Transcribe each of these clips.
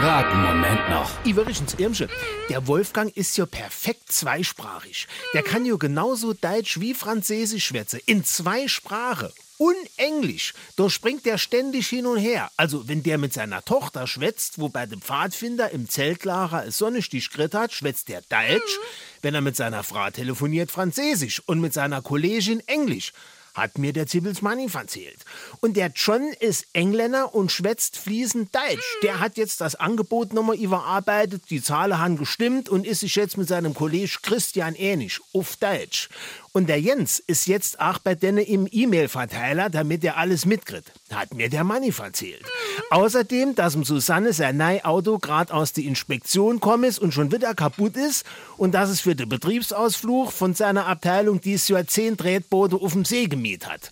einen Moment noch. Iverichens Irmsche, der Wolfgang ist ja perfekt zweisprachig. Der kann ja genauso Deutsch wie Französisch schwätze. In zwei Sprachen. Und Englisch. Da springt der ständig hin und her. Also, wenn der mit seiner Tochter schwätzt, wo bei dem Pfadfinder im Zeltlager es Sonnenstich gekriegt hat, schwätzt der Deutsch. Wenn er mit seiner Frau telefoniert, Französisch. Und mit seiner Kollegin Englisch. Hat mir der Zibbels Manni erzählt. Und der John ist Engländer und schwätzt fließend Deutsch. Der hat jetzt das Angebot nochmal überarbeitet, die Zahlen haben gestimmt und ist sich jetzt mit seinem Kollegen Christian ähnlich, auf Deutsch. Und der Jens ist jetzt auch bei denen im E-Mail-Verteiler, damit er alles mitkriegt. Hat mir der Manni erzählt. Außerdem, dass dem Susanne sein neues Auto gerade aus der Inspektion kommen ist und schon wieder kaputt ist und dass es für den Betriebsausflug von seiner Abteilung dieses Jahr zehn Tretboote auf dem See gemietet hat.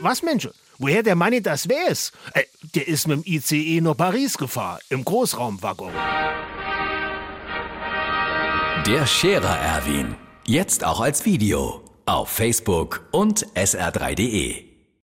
Was, Mensch? Woher der Manni das weiß? Äh, der ist mit dem ICE nach Paris gefahren, im Großraumwaggon. Der Scherer Erwin. Jetzt auch als Video. Auf Facebook und sr3.de.